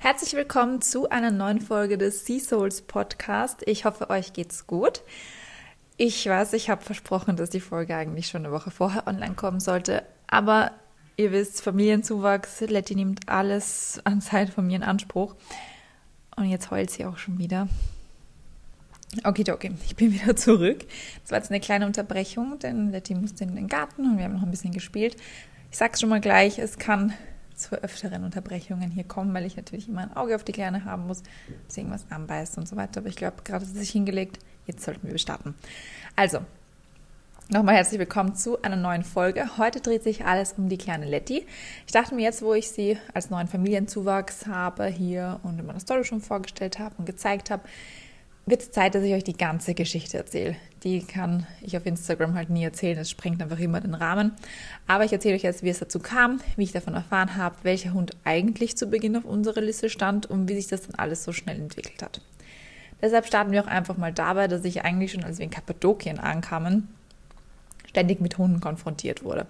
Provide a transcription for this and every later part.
Herzlich willkommen zu einer neuen Folge des Sea Souls Podcast. Ich hoffe, euch geht's gut. Ich weiß, ich habe versprochen, dass die Folge eigentlich schon eine Woche vorher online kommen sollte, aber ihr wisst, Familienzuwachs, Letty nimmt alles an Zeit von mir in Anspruch. Und jetzt heult sie auch schon wieder. Okay, okay, ich bin wieder zurück. Das war jetzt eine kleine Unterbrechung, denn Letty musste in den Garten und wir haben noch ein bisschen gespielt. Ich sag's schon mal gleich, es kann zu öfteren Unterbrechungen hier kommen, weil ich natürlich immer ein Auge auf die Kleine haben muss, dass sie irgendwas anbeißt und so weiter. Aber ich glaube, gerade hat sie sich hingelegt. Jetzt sollten wir starten. Also, Nochmal herzlich willkommen zu einer neuen Folge. Heute dreht sich alles um die kleine Letty. Ich dachte mir jetzt, wo ich sie als neuen Familienzuwachs habe hier und in meiner Story schon vorgestellt habe und gezeigt habe, wird es Zeit, dass ich euch die ganze Geschichte erzähle. Die kann ich auf Instagram halt nie erzählen, es sprengt einfach immer den Rahmen. Aber ich erzähle euch jetzt, wie es dazu kam, wie ich davon erfahren habe, welcher Hund eigentlich zu Beginn auf unserer Liste stand und wie sich das dann alles so schnell entwickelt hat. Deshalb starten wir auch einfach mal dabei, dass ich eigentlich schon, als wir in Kappadokien ankamen, ständig mit Hunden konfrontiert wurde.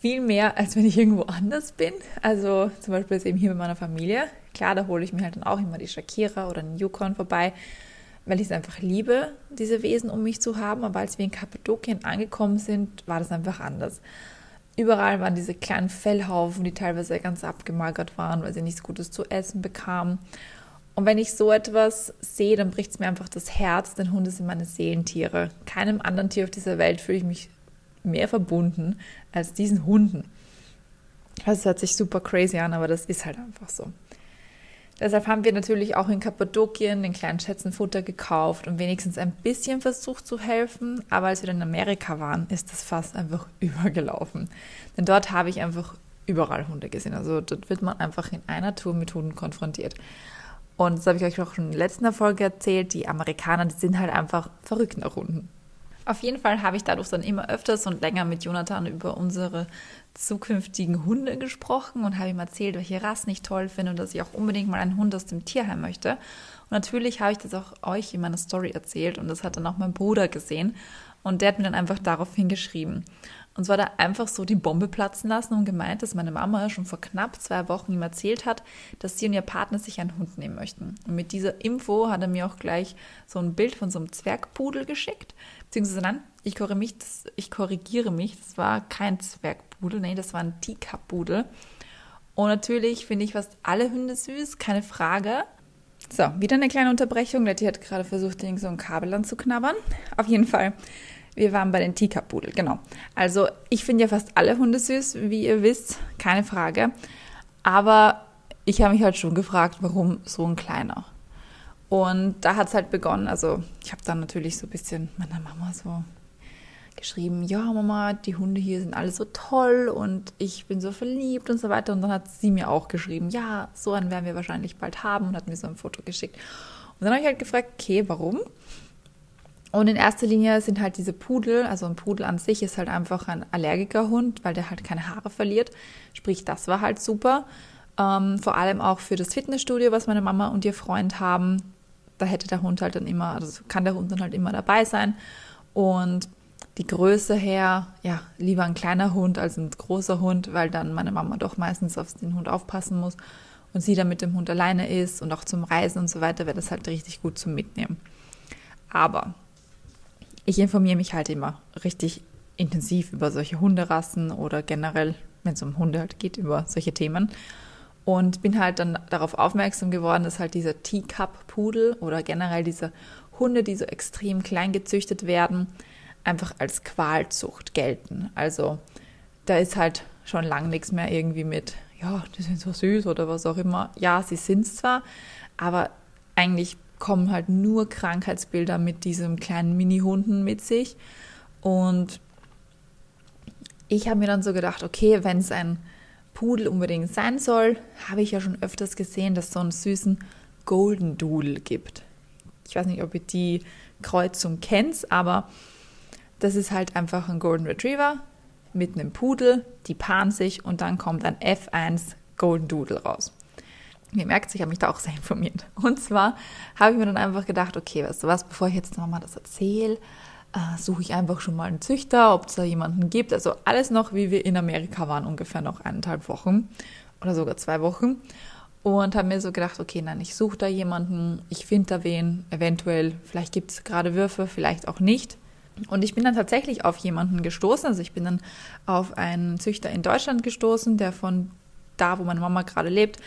Viel mehr, als wenn ich irgendwo anders bin. Also zum Beispiel jetzt eben hier mit meiner Familie. Klar, da hole ich mir halt dann auch immer die Shakira oder den Yukon vorbei weil ich es einfach liebe, diese Wesen um mich zu haben. Aber als wir in Kappadokien angekommen sind, war das einfach anders. Überall waren diese kleinen Fellhaufen, die teilweise ganz abgemagert waren, weil sie nichts Gutes zu essen bekamen. Und wenn ich so etwas sehe, dann bricht es mir einfach das Herz, denn Hunde sind meine Seelentiere. Keinem anderen Tier auf dieser Welt fühle ich mich mehr verbunden als diesen Hunden. Das hört sich super crazy an, aber das ist halt einfach so. Deshalb haben wir natürlich auch in Kappadokien den kleinen Schätzen Futter gekauft und wenigstens ein bisschen versucht zu helfen. Aber als wir dann in Amerika waren, ist das fast einfach übergelaufen. Denn dort habe ich einfach überall Hunde gesehen. Also dort wird man einfach in einer Tour mit Hunden konfrontiert. Und das habe ich euch auch schon in der letzten Folge erzählt. Die Amerikaner, die sind halt einfach verrückt nach Hunden. Auf jeden Fall habe ich dadurch dann immer öfters und länger mit Jonathan über unsere zukünftigen Hunde gesprochen und habe ihm erzählt, welche Rassen ich toll finde und dass ich auch unbedingt mal einen Hund aus dem Tierheim möchte. Und natürlich habe ich das auch euch in meiner Story erzählt und das hat dann auch mein Bruder gesehen und der hat mir dann einfach daraufhin geschrieben. Und zwar da einfach so die Bombe platzen lassen und gemeint, dass meine Mama schon vor knapp zwei Wochen ihm erzählt hat, dass sie und ihr Partner sich einen Hund nehmen möchten. Und mit dieser Info hat er mir auch gleich so ein Bild von so einem Zwergpudel geschickt. Beziehungsweise nein, ich korrigiere mich, das, ich korrigiere mich, das war kein Zwergpudel, nee, das war ein Teacup-Pudel. Und natürlich finde ich fast alle Hunde süß, keine Frage. So, wieder eine kleine Unterbrechung. Letty hat gerade versucht, so ein Kabel anzuknabbern. Auf jeden Fall wir waren bei den Teacup-Pudel, genau. Also ich finde ja fast alle Hunde süß, wie ihr wisst, keine Frage. Aber ich habe mich halt schon gefragt, warum so ein kleiner? Und da hat es halt begonnen. Also ich habe dann natürlich so ein bisschen meiner Mama so geschrieben, ja Mama, die Hunde hier sind alle so toll und ich bin so verliebt und so weiter. Und dann hat sie mir auch geschrieben, ja, so einen werden wir wahrscheinlich bald haben und hat mir so ein Foto geschickt. Und dann habe ich halt gefragt, okay, warum? Und in erster Linie sind halt diese Pudel, also ein Pudel an sich ist halt einfach ein Allergikerhund, weil der halt keine Haare verliert. Sprich, das war halt super. Ähm, vor allem auch für das Fitnessstudio, was meine Mama und ihr Freund haben. Da hätte der Hund halt dann immer, also kann der Hund dann halt immer dabei sein. Und die Größe her, ja, lieber ein kleiner Hund als ein großer Hund, weil dann meine Mama doch meistens auf den Hund aufpassen muss und sie dann mit dem Hund alleine ist und auch zum Reisen und so weiter wäre das halt richtig gut zum Mitnehmen. Aber ich informiere mich halt immer richtig intensiv über solche Hunderassen oder generell, wenn es um Hunde halt geht, über solche Themen. Und bin halt dann darauf aufmerksam geworden, dass halt dieser Teacup-Pudel oder generell diese Hunde, die so extrem klein gezüchtet werden, einfach als Qualzucht gelten. Also da ist halt schon lang nichts mehr irgendwie mit, ja, die sind so süß oder was auch immer. Ja, sie sind es zwar, aber eigentlich kommen halt nur Krankheitsbilder mit diesem kleinen Mini-Hunden mit sich. Und ich habe mir dann so gedacht, okay, wenn es ein Pudel unbedingt sein soll, habe ich ja schon öfters gesehen, dass es so einen süßen Golden Doodle gibt. Ich weiß nicht, ob ihr die Kreuzung kennt, aber das ist halt einfach ein Golden Retriever mit einem Pudel, die paaren sich und dann kommt ein F1 Golden Doodle raus. Ihr merkt, ich habe mich da auch sehr informiert. Und zwar habe ich mir dann einfach gedacht, okay, weißt du was, bevor ich jetzt nochmal das erzähle, äh, suche ich einfach schon mal einen Züchter, ob es da jemanden gibt. Also alles noch, wie wir in Amerika waren, ungefähr noch eineinhalb Wochen oder sogar zwei Wochen. und habe mir so gedacht, okay, nein, ich suche da jemanden, ich finde da wen, eventuell, vielleicht gibt es gerade Würfe, vielleicht auch nicht. Und ich bin dann tatsächlich auf jemanden gestoßen, also ich bin dann auf einen Züchter in Deutschland gestoßen, der von da, wo meine Mama gerade lebt,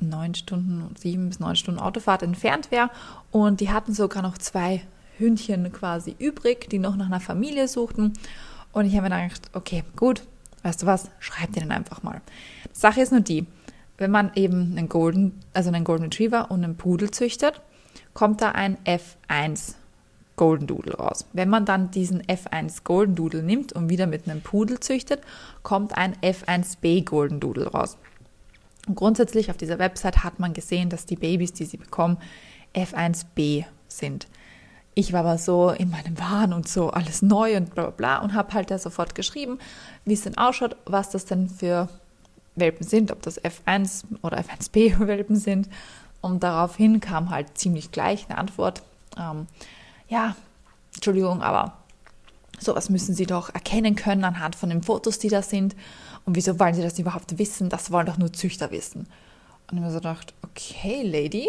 neun Stunden, sieben bis neun Stunden Autofahrt entfernt wäre. Und die hatten sogar noch zwei Hündchen quasi übrig, die noch nach einer Familie suchten. Und ich habe mir gedacht, okay, gut, weißt du was, schreib dir den einfach mal. Sache ist nur die, wenn man eben einen Golden, also einen Golden Retriever und einen Pudel züchtet, kommt da ein F1 Golden Doodle raus. Wenn man dann diesen F1 Golden Doodle nimmt und wieder mit einem Pudel züchtet, kommt ein F1B Golden Doodle raus. Und grundsätzlich auf dieser Website hat man gesehen, dass die Babys, die sie bekommen, F1B sind. Ich war aber so in meinem Wahn und so alles neu und bla bla bla und habe halt da sofort geschrieben, wie es denn ausschaut, was das denn für Welpen sind, ob das F1 oder F1B Welpen sind. Und daraufhin kam halt ziemlich gleich eine Antwort. Ähm, ja, Entschuldigung, aber sowas müssen Sie doch erkennen können anhand von den Fotos, die da sind. Und wieso wollen Sie das überhaupt wissen? Das wollen doch nur Züchter wissen. Und ich mir so gedacht, okay, Lady,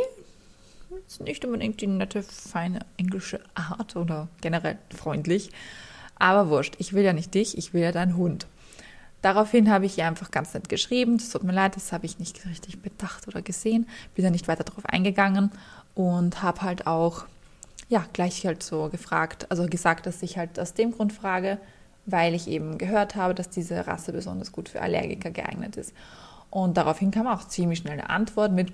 das ist nicht unbedingt die nette, feine englische Art oder generell freundlich. Aber wurscht, ich will ja nicht dich, ich will ja deinen Hund. Daraufhin habe ich ihr einfach ganz nett geschrieben, es tut mir leid, das habe ich nicht richtig bedacht oder gesehen, bin da nicht weiter darauf eingegangen und habe halt auch, ja, gleich halt so gefragt, also gesagt, dass ich halt aus dem Grund frage, weil ich eben gehört habe, dass diese Rasse besonders gut für Allergiker geeignet ist. Und daraufhin kam auch ziemlich schnell eine Antwort mit,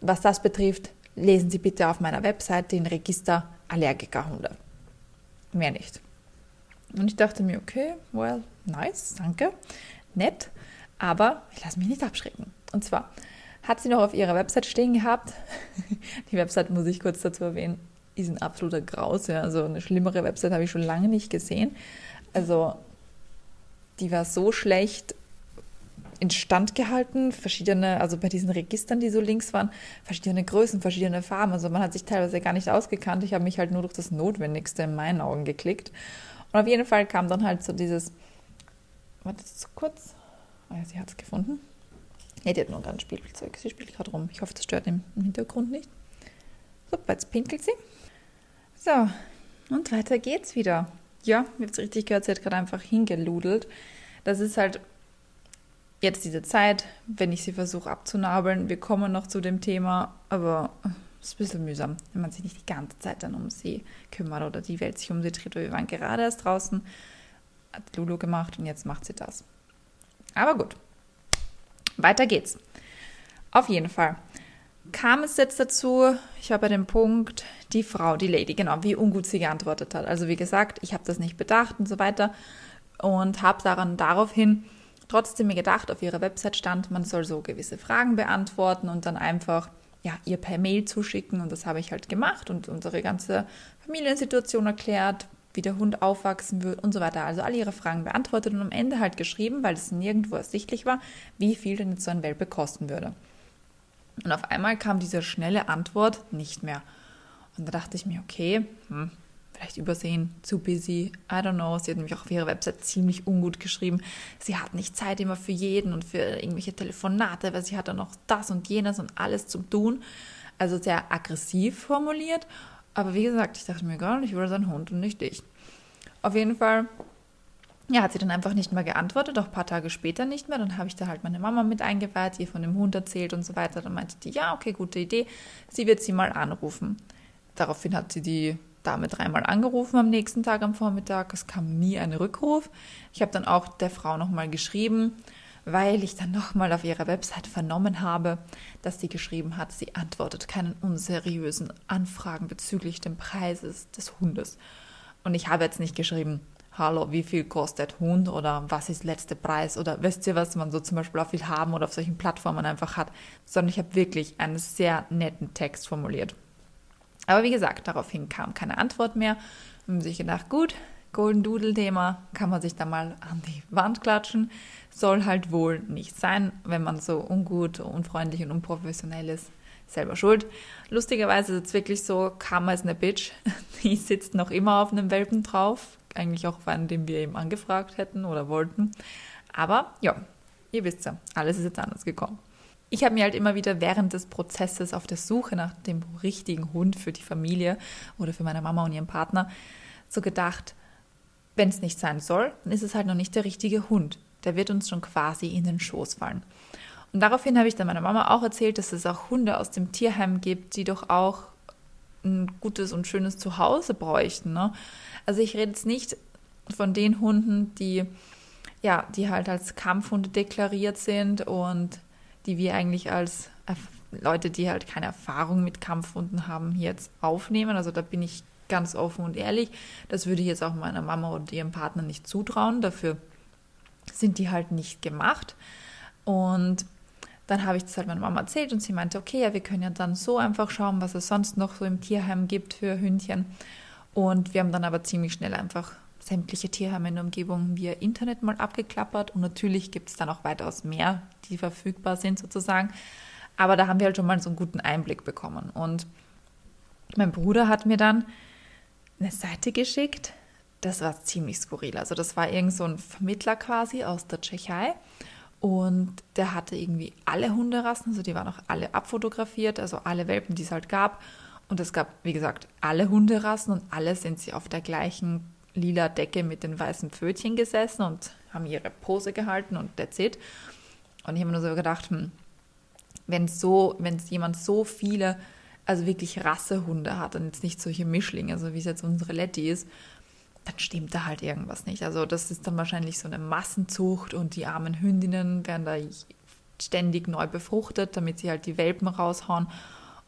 was das betrifft, lesen Sie bitte auf meiner Website den Register Allergikerhunde. Mehr nicht. Und ich dachte mir, okay, well, nice, danke, nett, aber ich lasse mich nicht abschrecken. Und zwar hat sie noch auf ihrer Website stehen gehabt, die Website muss ich kurz dazu erwähnen, ist ein absoluter Graus, ja, also eine schlimmere Website habe ich schon lange nicht gesehen. Also die war so schlecht instand gehalten, verschiedene, also bei diesen Registern, die so links waren, verschiedene Größen, verschiedene Farben. Also man hat sich teilweise gar nicht ausgekannt. Ich habe mich halt nur durch das Notwendigste in meinen Augen geklickt. Und auf jeden Fall kam dann halt so dieses, warte so kurz, oh ja, sie hat es gefunden. Ja, die hat nur ein Spielzeug, sie spielt gerade rum. Ich hoffe, das stört im Hintergrund nicht. So, jetzt pinkelt sie. So, und weiter geht's wieder. Ja, ihr habt es richtig gehört, sie hat gerade einfach hingeludelt. Das ist halt jetzt diese Zeit, wenn ich sie versuche abzunabeln. Wir kommen noch zu dem Thema, aber ist ein bisschen mühsam, wenn man sich nicht die ganze Zeit dann um sie kümmert oder die Welt sich um sie dreht. Wir waren gerade erst draußen, hat Lulu gemacht und jetzt macht sie das. Aber gut, weiter geht's. Auf jeden Fall kam es jetzt dazu, ich war bei dem Punkt, die Frau, die Lady, genau, wie ungut sie geantwortet hat. Also wie gesagt, ich habe das nicht bedacht und so weiter und habe daran daraufhin trotzdem mir gedacht, auf ihrer Website stand, man soll so gewisse Fragen beantworten und dann einfach ja, ihr per Mail zuschicken und das habe ich halt gemacht und unsere ganze Familiensituation erklärt, wie der Hund aufwachsen wird und so weiter. Also alle ihre Fragen beantwortet und am Ende halt geschrieben, weil es nirgendwo ersichtlich war, wie viel denn jetzt so ein Welpe kosten würde. Und auf einmal kam diese schnelle Antwort nicht mehr. Und da dachte ich mir, okay, hm, vielleicht übersehen, zu busy, I don't know. Sie hat nämlich auch auf ihrer Website ziemlich ungut geschrieben. Sie hat nicht Zeit immer für jeden und für irgendwelche Telefonate, weil sie hat dann noch das und jenes und alles zum Tun. Also sehr aggressiv formuliert. Aber wie gesagt, ich dachte mir, gar nicht, ich will sein Hund und nicht dich. Auf jeden Fall, ja, hat sie dann einfach nicht mehr geantwortet, auch ein paar Tage später nicht mehr. Dann habe ich da halt meine Mama mit eingeweiht, ihr von dem Hund erzählt und so weiter. Dann meinte die, ja, okay, gute Idee. Sie wird sie mal anrufen. Daraufhin hat sie die Dame dreimal angerufen am nächsten Tag am Vormittag. Es kam nie ein Rückruf. Ich habe dann auch der Frau nochmal geschrieben, weil ich dann nochmal auf ihrer Website vernommen habe, dass sie geschrieben hat, sie antwortet keinen unseriösen Anfragen bezüglich des Preises des Hundes. Und ich habe jetzt nicht geschrieben, hallo, wie viel kostet Hund oder was ist letzter Preis oder wisst ihr, was man so zum Beispiel auf Haben oder auf solchen Plattformen einfach hat, sondern ich habe wirklich einen sehr netten Text formuliert. Aber wie gesagt, daraufhin kam keine Antwort mehr. Und haben sich gedacht, gut, Golden Doodle-Thema kann man sich da mal an die Wand klatschen. Soll halt wohl nicht sein, wenn man so ungut, unfreundlich und unprofessionell ist. Selber schuld. Lustigerweise ist es wirklich so, Karma ist eine Bitch. Die sitzt noch immer auf einem Welpen drauf. Eigentlich auch einen, den wir eben angefragt hätten oder wollten. Aber ja, ihr wisst ja, alles ist jetzt anders gekommen. ich habe mir halt immer wieder während des Prozesses auf der Suche nach dem richtigen Hund für die Familie oder für meine Mama und ihren Partner so gedacht, wenn es nicht sein soll, dann ist es halt noch nicht der richtige Hund. Der wird uns schon quasi in den Schoß fallen. Und daraufhin habe ich dann meiner Mama auch erzählt, dass es auch Hunde aus dem Tierheim gibt, die doch auch ein gutes und schönes Zuhause bräuchten. Ne? Also ich rede jetzt nicht von den Hunden, die ja, die halt als Kampfhunde deklariert sind und die wir eigentlich als Leute, die halt keine Erfahrung mit Kampfhunden haben, jetzt aufnehmen. Also da bin ich ganz offen und ehrlich. Das würde ich jetzt auch meiner Mama und ihrem Partner nicht zutrauen. Dafür sind die halt nicht gemacht. Und dann habe ich das halt meiner Mama erzählt und sie meinte, okay, ja, wir können ja dann so einfach schauen, was es sonst noch so im Tierheim gibt für Hündchen. Und wir haben dann aber ziemlich schnell einfach sämtliche Tierheime in der Umgebung via Internet mal abgeklappert. Und natürlich gibt es dann auch weitaus mehr, die verfügbar sind sozusagen. Aber da haben wir halt schon mal so einen guten Einblick bekommen. Und mein Bruder hat mir dann eine Seite geschickt. Das war ziemlich skurril. Also das war irgend so ein Vermittler quasi aus der Tschechei. Und der hatte irgendwie alle Hunderassen, also die waren auch alle abfotografiert, also alle Welpen, die es halt gab. Und es gab, wie gesagt, alle Hunderassen und alle sind sie auf der gleichen lila Decke mit den weißen Pfötchen gesessen und haben ihre Pose gehalten und that's it. Und ich habe mir nur so gedacht, hm, wenn so, wenn jemand so viele, also wirklich Rassehunde hat und jetzt nicht solche Mischlinge, also wie es jetzt unsere Letty ist, dann stimmt da halt irgendwas nicht. Also das ist dann wahrscheinlich so eine Massenzucht und die armen Hündinnen werden da ständig neu befruchtet, damit sie halt die Welpen raushauen.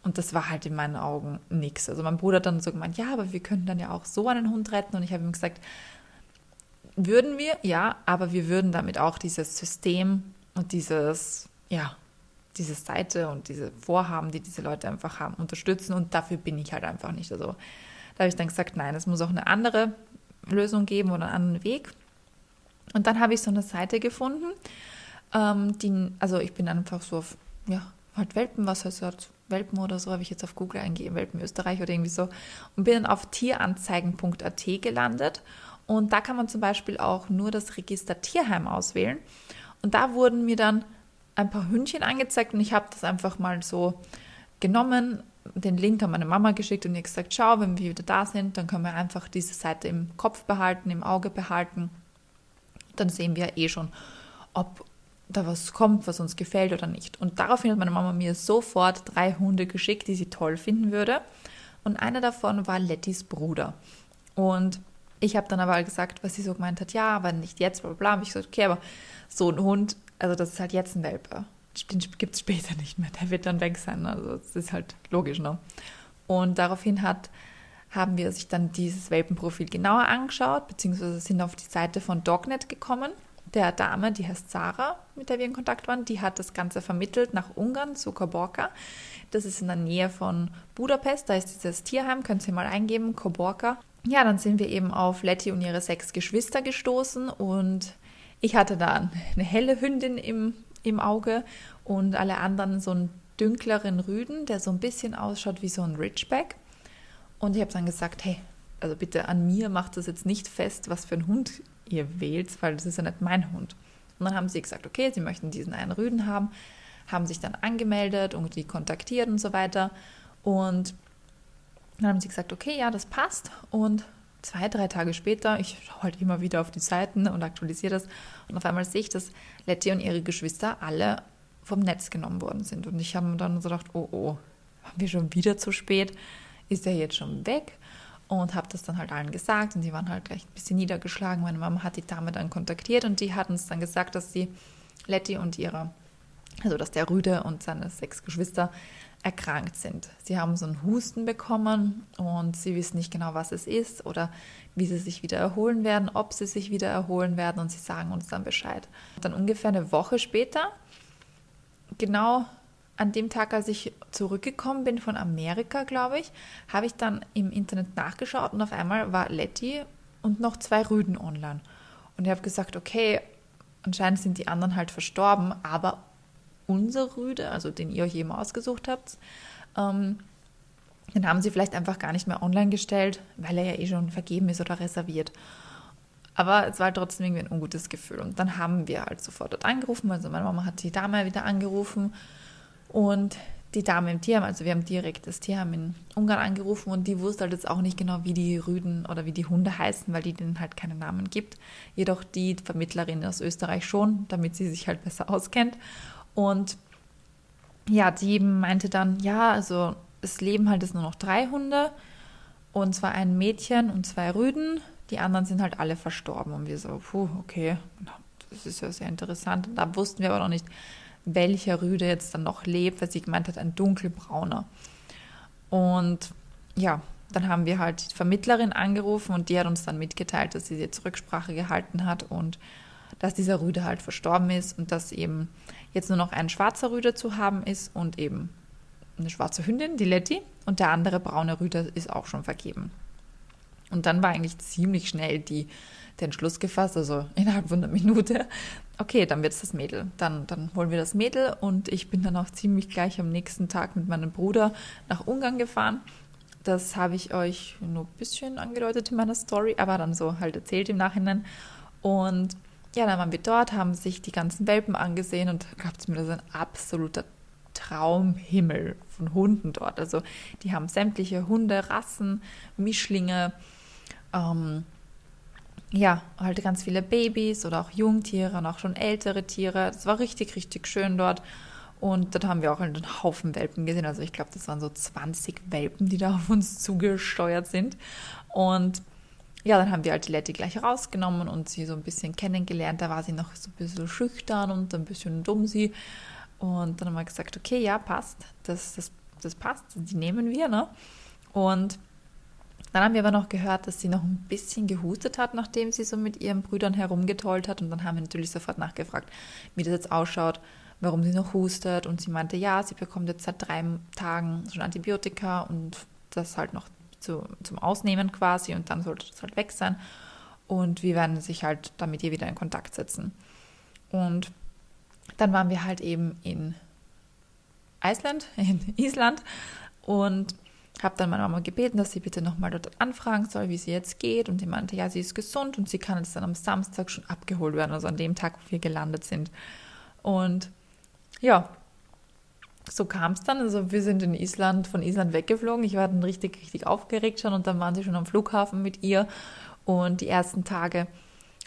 Und das war halt in meinen Augen nichts. Also mein Bruder hat dann so gemeint, ja, aber wir könnten dann ja auch so einen Hund retten. Und ich habe ihm gesagt, würden wir, ja, aber wir würden damit auch dieses System und dieses, ja, diese Seite und diese Vorhaben, die diese Leute einfach haben, unterstützen. Und dafür bin ich halt einfach nicht. Also da habe ich dann gesagt, nein, es muss auch eine andere Lösung geben oder einen anderen Weg. Und dann habe ich so eine Seite gefunden, ähm, die, also ich bin einfach so auf, ja, halt Welpen, was heißt das? Welpen oder so, habe ich jetzt auf Google eingegeben, Welpen Österreich oder irgendwie so, und bin dann auf tieranzeigen.at gelandet. Und da kann man zum Beispiel auch nur das Register Tierheim auswählen. Und da wurden mir dann ein paar Hündchen angezeigt und ich habe das einfach mal so genommen, den Link an meine Mama geschickt und ihr gesagt, schau, wenn wir wieder da sind, dann können wir einfach diese Seite im Kopf behalten, im Auge behalten. Dann sehen wir eh schon, ob da was kommt, was uns gefällt oder nicht. Und daraufhin hat meine Mama mir sofort drei Hunde geschickt, die sie toll finden würde. Und einer davon war Lettys Bruder. Und ich habe dann aber gesagt, was sie so gemeint hat, ja, aber nicht jetzt, bla bla. bla. ich gesagt, okay, aber so ein Hund, also das ist halt jetzt ein Welpe. Den gibt es später nicht mehr, der wird dann weg sein. Also das ist halt logisch, ne? Und daraufhin hat, haben wir sich dann dieses Welpenprofil genauer angeschaut, beziehungsweise sind auf die Seite von Dognet gekommen der Dame, die heißt Sarah, mit der wir in Kontakt waren, die hat das Ganze vermittelt nach Ungarn zu Koborka. Das ist in der Nähe von Budapest, da ist dieses Tierheim, könnt ihr mal eingeben, Koborka. Ja, dann sind wir eben auf Letty und ihre sechs Geschwister gestoßen und ich hatte da eine helle Hündin im, im Auge und alle anderen so einen dünkleren Rüden, der so ein bisschen ausschaut wie so ein Ridgeback. Und ich habe dann gesagt, hey, also bitte an mir macht das jetzt nicht fest, was für ein Hund ihr wählt, weil das ist ja nicht mein Hund. Und dann haben sie gesagt, okay, sie möchten diesen einen Rüden haben, haben sich dann angemeldet und die kontaktiert und so weiter. Und dann haben sie gesagt, okay, ja, das passt. Und zwei, drei Tage später, ich schaue halt immer wieder auf die Seiten und aktualisiere das. Und auf einmal sehe ich, dass Letty und ihre Geschwister alle vom Netz genommen worden sind. Und ich habe mir dann so gedacht, oh, oh, haben wir schon wieder zu spät? Ist er jetzt schon weg? und habe das dann halt allen gesagt und die waren halt gleich ein bisschen niedergeschlagen. Meine Mama hat die Dame dann kontaktiert und die hatten es dann gesagt, dass sie Letty und ihre, also dass der Rüde und seine sechs Geschwister erkrankt sind. Sie haben so einen Husten bekommen und sie wissen nicht genau, was es ist oder wie sie sich wieder erholen werden, ob sie sich wieder erholen werden und sie sagen uns dann Bescheid. Und dann ungefähr eine Woche später, genau an dem Tag, als ich zurückgekommen bin von Amerika, glaube ich, habe ich dann im Internet nachgeschaut und auf einmal war Letty und noch zwei Rüden online. Und ich habe gesagt, okay, anscheinend sind die anderen halt verstorben, aber unser Rüde, also den ihr euch eben ausgesucht habt, ähm, den haben sie vielleicht einfach gar nicht mehr online gestellt, weil er ja eh schon vergeben ist oder reserviert. Aber es war halt trotzdem irgendwie ein ungutes Gefühl. Und dann haben wir halt sofort dort angerufen. Also meine Mama hat die Dame wieder angerufen Und die Dame im Tierheim, also wir haben direkt das Tierheim in Ungarn angerufen und die wusste halt jetzt auch nicht genau, wie die Rüden oder wie die Hunde heißen, weil die denen halt keine Namen gibt. Jedoch die Vermittlerin aus Österreich schon, damit sie sich halt besser auskennt. Und ja, die meinte dann, ja, also es leben halt jetzt nur noch drei Hunde und zwar ein Mädchen und zwei Rüden. Die anderen sind halt alle verstorben. Und wir so, puh, okay, das ist ja sehr interessant. Und da wussten wir aber noch nicht, welcher Rüde jetzt dann noch lebt, weil sie gemeint hat, ein dunkelbrauner. Und ja, dann haben wir halt die Vermittlerin angerufen und die hat uns dann mitgeteilt, dass sie jetzt Rücksprache gehalten hat und dass dieser Rüde halt verstorben ist und dass eben jetzt nur noch ein schwarzer Rüde zu haben ist und eben eine schwarze Hündin, die Letty, und der andere braune Rüde ist auch schon vergeben. Und dann war eigentlich ziemlich schnell die, der Entschluss gefasst, also innerhalb von einer Minute, okay, dann wird es das Mädel. Dann, dann holen wir das Mädel und ich bin dann auch ziemlich gleich am nächsten Tag mit meinem Bruder nach Ungarn gefahren. Das habe ich euch nur ein bisschen angedeutet in meiner Story, aber dann so halt erzählt im Nachhinein. Und ja, dann waren wir dort, haben sich die ganzen Welpen angesehen und glaubt es mir, ist ein absoluter Traumhimmel von Hunden dort. Also die haben sämtliche Hunde, Rassen, Mischlinge, ähm, ja, halt ganz viele Babys oder auch Jungtiere und auch schon ältere Tiere. Das war richtig, richtig schön dort. Und dort haben wir auch einen Haufen Welpen gesehen. Also ich glaube, das waren so 20 Welpen, die da auf uns zugesteuert sind. Und ja, dann haben wir halt die Letty gleich rausgenommen und sie so ein bisschen kennengelernt. Da war sie noch so ein bisschen schüchtern und ein bisschen dumm sie. Und dann haben wir gesagt, okay, ja, passt, das, das, das passt, die nehmen wir, ne? Und dann haben wir aber noch gehört, dass sie noch ein bisschen gehustet hat, nachdem sie so mit ihren Brüdern herumgetollt hat. Und dann haben wir natürlich sofort nachgefragt, wie das jetzt ausschaut, warum sie noch hustet. Und sie meinte, ja, sie bekommt jetzt seit drei Tagen schon Antibiotika und das halt noch zu, zum Ausnehmen quasi. Und dann sollte das halt weg sein. Und wir werden sich halt damit ihr wieder in Kontakt setzen. Und dann waren wir halt eben in Island, in Island und habe dann meine Mama gebeten, dass sie bitte nochmal dort anfragen soll, wie sie jetzt geht. Und die meinte, ja, sie ist gesund und sie kann jetzt dann am Samstag schon abgeholt werden, also an dem Tag, wo wir gelandet sind. Und ja, so kam es dann. Also wir sind in Island, von Island weggeflogen. Ich war dann richtig, richtig aufgeregt schon und dann waren sie schon am Flughafen mit ihr. Und die ersten Tage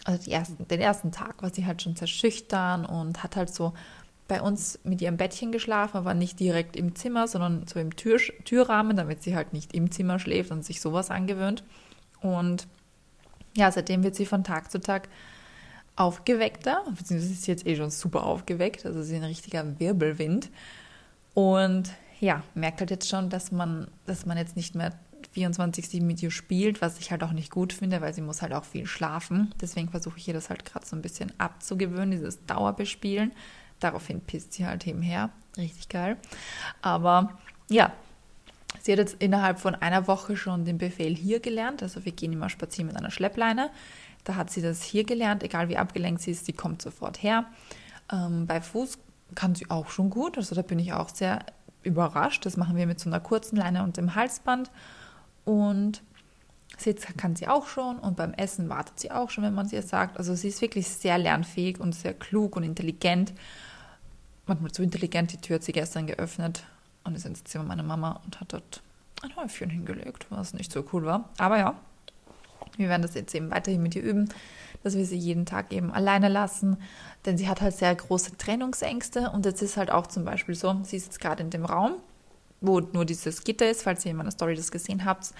also ersten, den ersten Tag war sie halt schon sehr schüchtern und hat halt so bei uns mit ihrem Bettchen geschlafen, aber nicht direkt im Zimmer, sondern so im Tür, Türrahmen, damit sie halt nicht im Zimmer schläft und sich sowas angewöhnt. Und ja, seitdem wird sie von Tag zu Tag aufgeweckter, beziehungsweise ist sie jetzt eh schon super aufgeweckt, also sie ist ein richtiger Wirbelwind. Und ja, merkt halt jetzt schon, dass man, dass man jetzt nicht mehr 24-7 mit ihr spielt, was ich halt auch nicht gut finde, weil sie muss halt auch viel schlafen. Deswegen versuche ich ihr das halt gerade so ein bisschen abzugewöhnen, dieses Dauerbespielen. Daraufhin pisst sie halt eben her. Richtig geil. Aber ja, sie hat jetzt innerhalb von einer Woche schon den Befehl hier gelernt. Also wir gehen immer spazieren mit einer Schleppleine. Da hat sie das hier gelernt, egal wie abgelenkt sie ist, sie kommt sofort her. Ähm, bei Fuß kann sie auch schon gut. Also da bin ich auch sehr überrascht. Das machen wir mit so einer kurzen Leine und dem Halsband. Und Sitz kann sie auch schon und beim Essen wartet sie auch schon, wenn man sie es sagt. Also sie ist wirklich sehr lernfähig und sehr klug und intelligent. Manchmal zu intelligent, die Tür hat sie gestern geöffnet und ist ins Zimmer meiner Mama und hat dort ein Häufchen hingelegt, was nicht so cool war. Aber ja, wir werden das jetzt eben weiterhin mit ihr üben, dass wir sie jeden Tag eben alleine lassen, denn sie hat halt sehr große Trennungsängste und jetzt ist halt auch zum Beispiel so, sie ist jetzt gerade in dem Raum wo nur dieses Gitter ist, falls ihr in meiner Story das gesehen habt.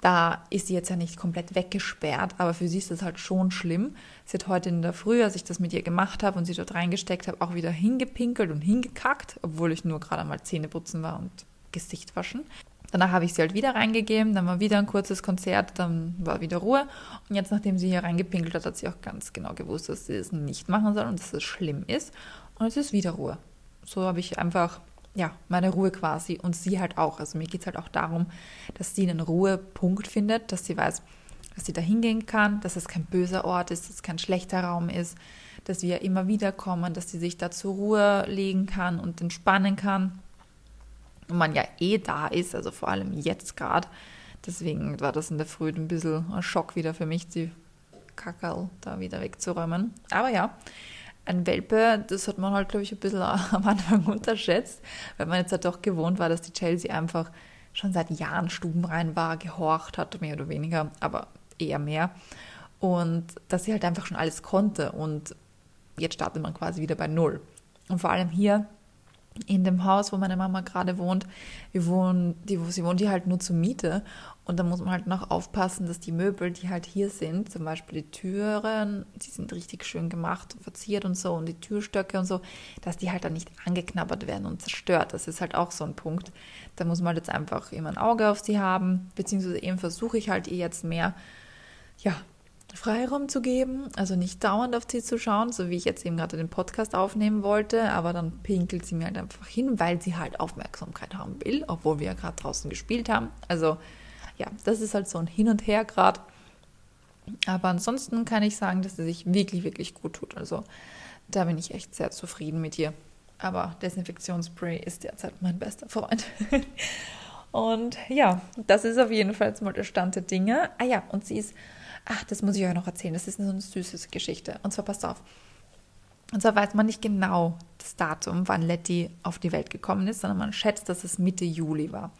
Da ist sie jetzt ja nicht komplett weggesperrt, aber für sie ist das halt schon schlimm. Sie hat heute in der Früh, als ich das mit ihr gemacht habe und sie dort reingesteckt habe, auch wieder hingepinkelt und hingekackt, obwohl ich nur gerade mal Zähne putzen war und Gesicht waschen. Danach habe ich sie halt wieder reingegeben, dann war wieder ein kurzes Konzert, dann war wieder Ruhe. Und jetzt, nachdem sie hier reingepinkelt hat, hat sie auch ganz genau gewusst, dass sie es nicht machen soll und dass es schlimm ist. Und es ist wieder Ruhe. So habe ich einfach ja, meine Ruhe quasi und sie halt auch. Also mir geht es halt auch darum, dass sie einen Ruhepunkt findet, dass sie weiß, dass sie da hingehen kann, dass es kein böser Ort ist, dass es kein schlechter Raum ist, dass wir immer wieder kommen, dass sie sich da zur Ruhe legen kann und entspannen kann. Und man ja eh da ist, also vor allem jetzt gerade. Deswegen war das in der Früh ein bisschen ein Schock wieder für mich, die Kackerl da wieder wegzuräumen. Aber ja, ein Welpe, das hat man halt, glaube ich, ein bisschen am Anfang unterschätzt, weil man jetzt halt doch gewohnt war, dass die Chelsea einfach schon seit Jahren stubenrein war, gehorcht hat, mehr oder weniger, aber eher mehr. Und dass sie halt einfach schon alles konnte. Und jetzt startet man quasi wieder bei Null. Und vor allem hier in dem Haus, wo meine Mama gerade wohnt, wir wohnen, die, sie wohnt hier halt nur zur Miete. Und da muss man halt noch aufpassen, dass die Möbel, die halt hier sind, zum Beispiel die Türen, die sind richtig schön gemacht und verziert und so, und die Türstöcke und so, dass die halt dann nicht angeknabbert werden und zerstört. Das ist halt auch so ein Punkt. Da muss man halt jetzt einfach immer ein Auge auf sie haben, beziehungsweise eben versuche ich halt ihr jetzt mehr, ja, Freiraum zu geben, also nicht dauernd auf sie zu schauen, so wie ich jetzt eben gerade den Podcast aufnehmen wollte, aber dann pinkelt sie mir halt einfach hin, weil sie halt Aufmerksamkeit haben will, obwohl wir ja gerade draußen gespielt haben. Also ja, das ist halt so ein Hin und Her gerade. Aber ansonsten kann ich sagen, dass sie sich wirklich, wirklich gut tut. Also da bin ich echt sehr zufrieden mit ihr. Aber Desinfektionsspray ist derzeit mein bester Freund. und ja, das ist auf jeden Fall mal der Stand der Dinge. Ah ja, und sie ist Ach, das muss ich euch noch erzählen. Das ist so eine süße Geschichte. Und zwar, passt auf. Und zwar weiß man nicht genau das Datum, wann Letty auf die Welt gekommen ist, sondern man schätzt, dass es Mitte Juli war.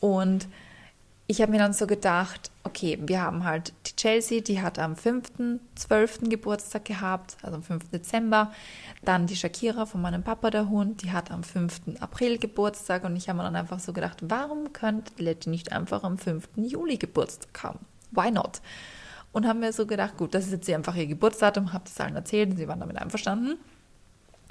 Und ich habe mir dann so gedacht, okay, wir haben halt die Chelsea, die hat am 5.12. Geburtstag gehabt, also am 5. Dezember. Dann die Shakira von meinem Papa, der Hund, die hat am 5. April Geburtstag. Und ich habe mir dann einfach so gedacht, warum könnte Letty nicht einfach am 5. Juli Geburtstag haben? Why not? Und haben mir so gedacht, gut, das ist jetzt einfach ihr Geburtsdatum, habe das allen erzählt und sie waren damit einverstanden.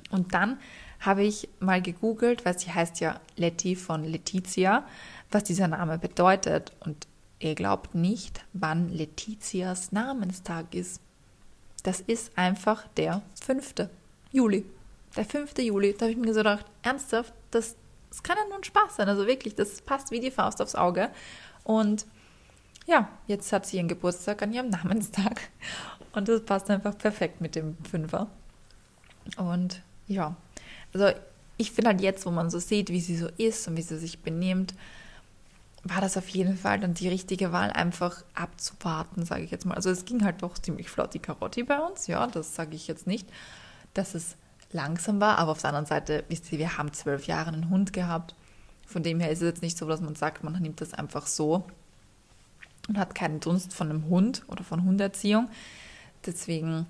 Und dann habe ich mal gegoogelt, weil sie heißt ja Letty von Letizia, was dieser Name bedeutet. Und ihr glaubt nicht, wann Letizias Namenstag ist. Das ist einfach der 5. Juli. Der 5. Juli. Da habe ich mir so gedacht, ernsthaft, das, das kann ja nur ein Spaß sein. Also wirklich, das passt wie die Faust aufs Auge. Und ja, jetzt hat sie ihren Geburtstag an ihrem Namenstag. Und das passt einfach perfekt mit dem Fünfer. Und ja, also ich finde halt jetzt, wo man so sieht, wie sie so ist und wie sie sich benimmt, war das auf jeden Fall dann die richtige Wahl, einfach abzuwarten, sage ich jetzt mal. Also es ging halt doch ziemlich flott die Karotti bei uns, ja, das sage ich jetzt nicht, dass es langsam war, aber auf der anderen Seite, wisst ihr, wir haben zwölf Jahre einen Hund gehabt. Von dem her ist es jetzt nicht so, dass man sagt, man nimmt das einfach so und hat keinen Dunst von einem Hund oder von Hunderziehung. Deswegen,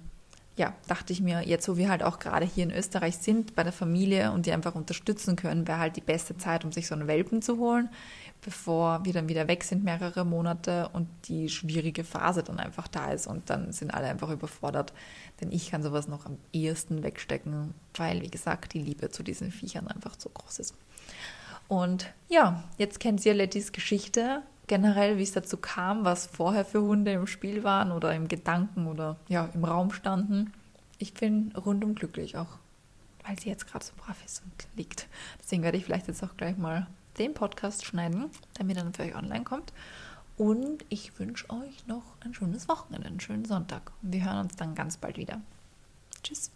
ja, dachte ich mir, jetzt wo wir halt auch gerade hier in Österreich sind, bei der Familie und die einfach unterstützen können, wäre halt die beste Zeit, um sich so einen Welpen zu holen, bevor wir dann wieder weg sind, mehrere Monate und die schwierige Phase dann einfach da ist und dann sind alle einfach überfordert. Denn ich kann sowas noch am ehesten wegstecken, weil, wie gesagt, die Liebe zu diesen Viechern einfach zu groß ist. Und ja, jetzt kennt ihr Lettys Geschichte generell, wie es dazu kam, was vorher für Hunde im Spiel waren oder im Gedanken oder ja, im Raum standen. Ich bin rundum glücklich, auch weil sie jetzt gerade so brav ist und liegt. Deswegen werde ich vielleicht jetzt auch gleich mal den Podcast schneiden, damit er dann für euch online kommt. Und ich wünsche euch noch ein schönes Wochenende, einen schönen Sonntag. Wir hören uns dann ganz bald wieder. Tschüss.